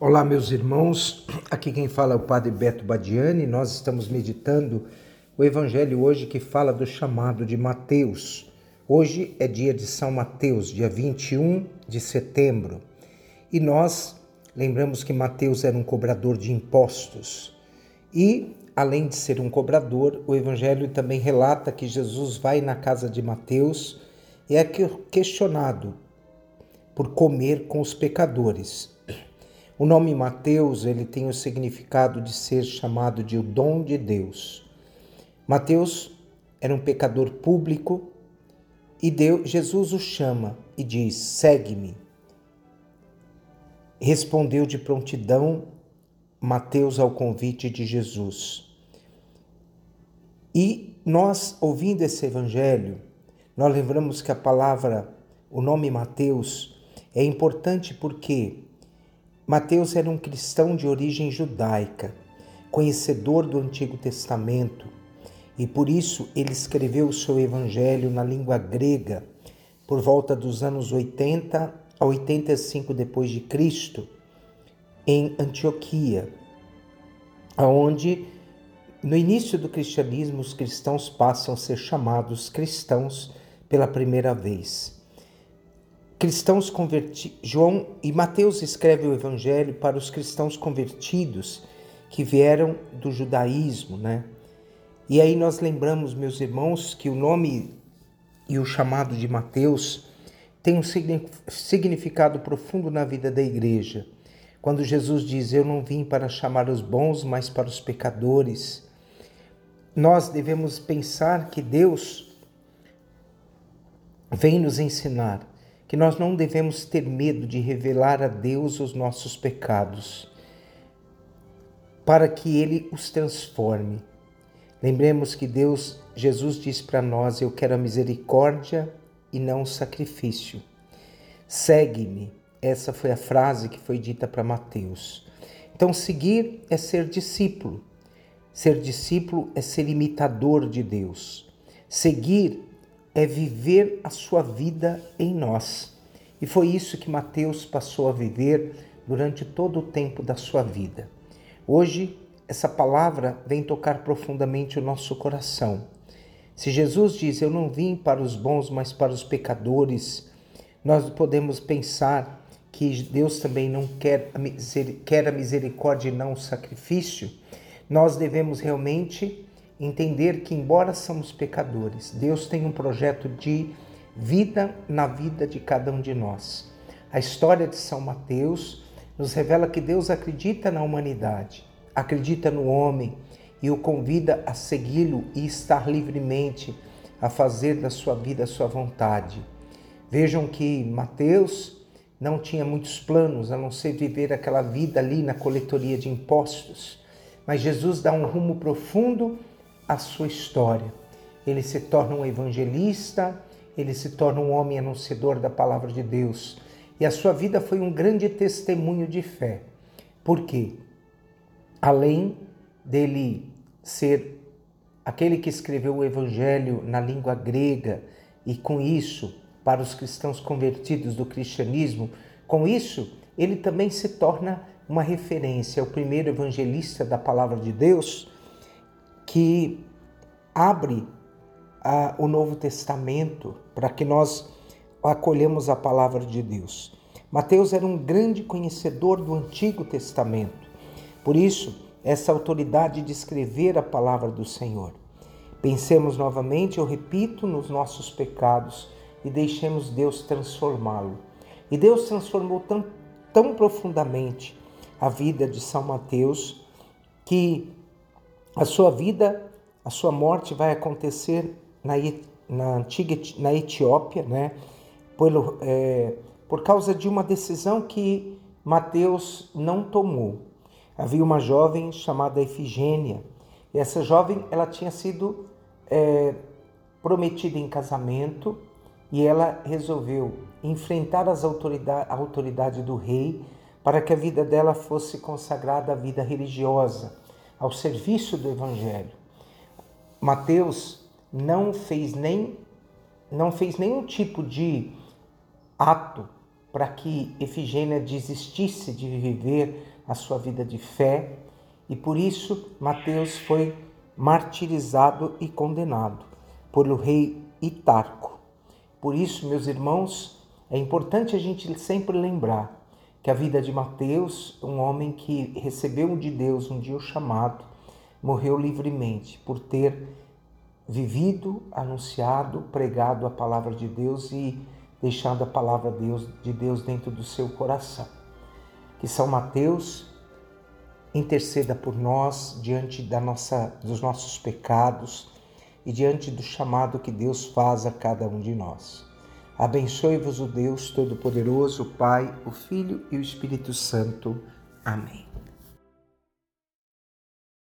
Olá, meus irmãos. Aqui quem fala é o Padre Beto Badiani. Nós estamos meditando o Evangelho hoje que fala do chamado de Mateus. Hoje é dia de São Mateus, dia 21 de setembro. E nós lembramos que Mateus era um cobrador de impostos. E, além de ser um cobrador, o Evangelho também relata que Jesus vai na casa de Mateus e é questionado por comer com os pecadores. O nome Mateus, ele tem o significado de ser chamado de o dom de Deus. Mateus era um pecador público e Deus, Jesus o chama e diz: "Segue-me". Respondeu de prontidão Mateus ao convite de Jesus. E nós, ouvindo esse evangelho, nós lembramos que a palavra, o nome Mateus, é importante porque Mateus era um cristão de origem judaica, conhecedor do Antigo Testamento, e por isso ele escreveu o seu evangelho na língua grega por volta dos anos 80 a 85 depois de Cristo, em Antioquia, aonde no início do cristianismo os cristãos passam a ser chamados cristãos pela primeira vez cristãos convertidos. João e Mateus escreve o evangelho para os cristãos convertidos que vieram do judaísmo, né? E aí nós lembramos, meus irmãos, que o nome e o chamado de Mateus tem um significado profundo na vida da igreja. Quando Jesus diz: Eu não vim para chamar os bons, mas para os pecadores, nós devemos pensar que Deus vem nos ensinar que nós não devemos ter medo de revelar a Deus os nossos pecados, para que Ele os transforme. Lembremos que Deus, Jesus diz para nós: Eu quero a misericórdia e não o sacrifício. Segue-me. Essa foi a frase que foi dita para Mateus. Então, seguir é ser discípulo. Ser discípulo é ser imitador de Deus. Seguir é viver a sua vida em nós. E foi isso que Mateus passou a viver durante todo o tempo da sua vida. Hoje, essa palavra vem tocar profundamente o nosso coração. Se Jesus diz: Eu não vim para os bons, mas para os pecadores, nós podemos pensar que Deus também não quer a, quer a misericórdia e não o sacrifício. Nós devemos realmente entender que, embora somos pecadores, Deus tem um projeto de vida na vida de cada um de nós. A história de São Mateus nos revela que Deus acredita na humanidade, acredita no homem e o convida a segui-lo e estar livremente a fazer da sua vida a sua vontade. Vejam que Mateus não tinha muitos planos a não ser viver aquela vida ali na coletoria de impostos, mas Jesus dá um rumo profundo a sua história. Ele se torna um evangelista, ele se torna um homem anunciador da palavra de Deus. E a sua vida foi um grande testemunho de fé. Por quê? Além dele ser aquele que escreveu o evangelho na língua grega e com isso, para os cristãos convertidos do cristianismo, com isso, ele também se torna uma referência, o primeiro evangelista da palavra de Deus que abre a, o Novo Testamento para que nós acolhemos a palavra de Deus. Mateus era um grande conhecedor do Antigo Testamento, por isso, essa autoridade de escrever a palavra do Senhor. Pensemos novamente, eu repito, nos nossos pecados e deixemos Deus transformá-lo. E Deus transformou tão, tão profundamente a vida de São Mateus que a sua vida, a sua morte vai acontecer na, na antiga na Etiópia, né? Por, é, por causa de uma decisão que Mateus não tomou. Havia uma jovem chamada Efigênia. E essa jovem ela tinha sido é, prometida em casamento e ela resolveu enfrentar as autoridade, a autoridade do rei para que a vida dela fosse consagrada à vida religiosa ao serviço do evangelho. Mateus não fez nem não fez nenhum tipo de ato para que Efigênia desistisse de viver a sua vida de fé e por isso Mateus foi martirizado e condenado pelo rei Itarco. Por isso, meus irmãos, é importante a gente sempre lembrar que a vida de Mateus, um homem que recebeu de Deus um dia o chamado, morreu livremente por ter vivido, anunciado, pregado a palavra de Deus e deixado a palavra de Deus dentro do seu coração. Que São Mateus interceda por nós diante da nossa, dos nossos pecados e diante do chamado que Deus faz a cada um de nós. Abençoe-vos o Deus Todo-Poderoso, o Pai, o Filho e o Espírito Santo. Amém.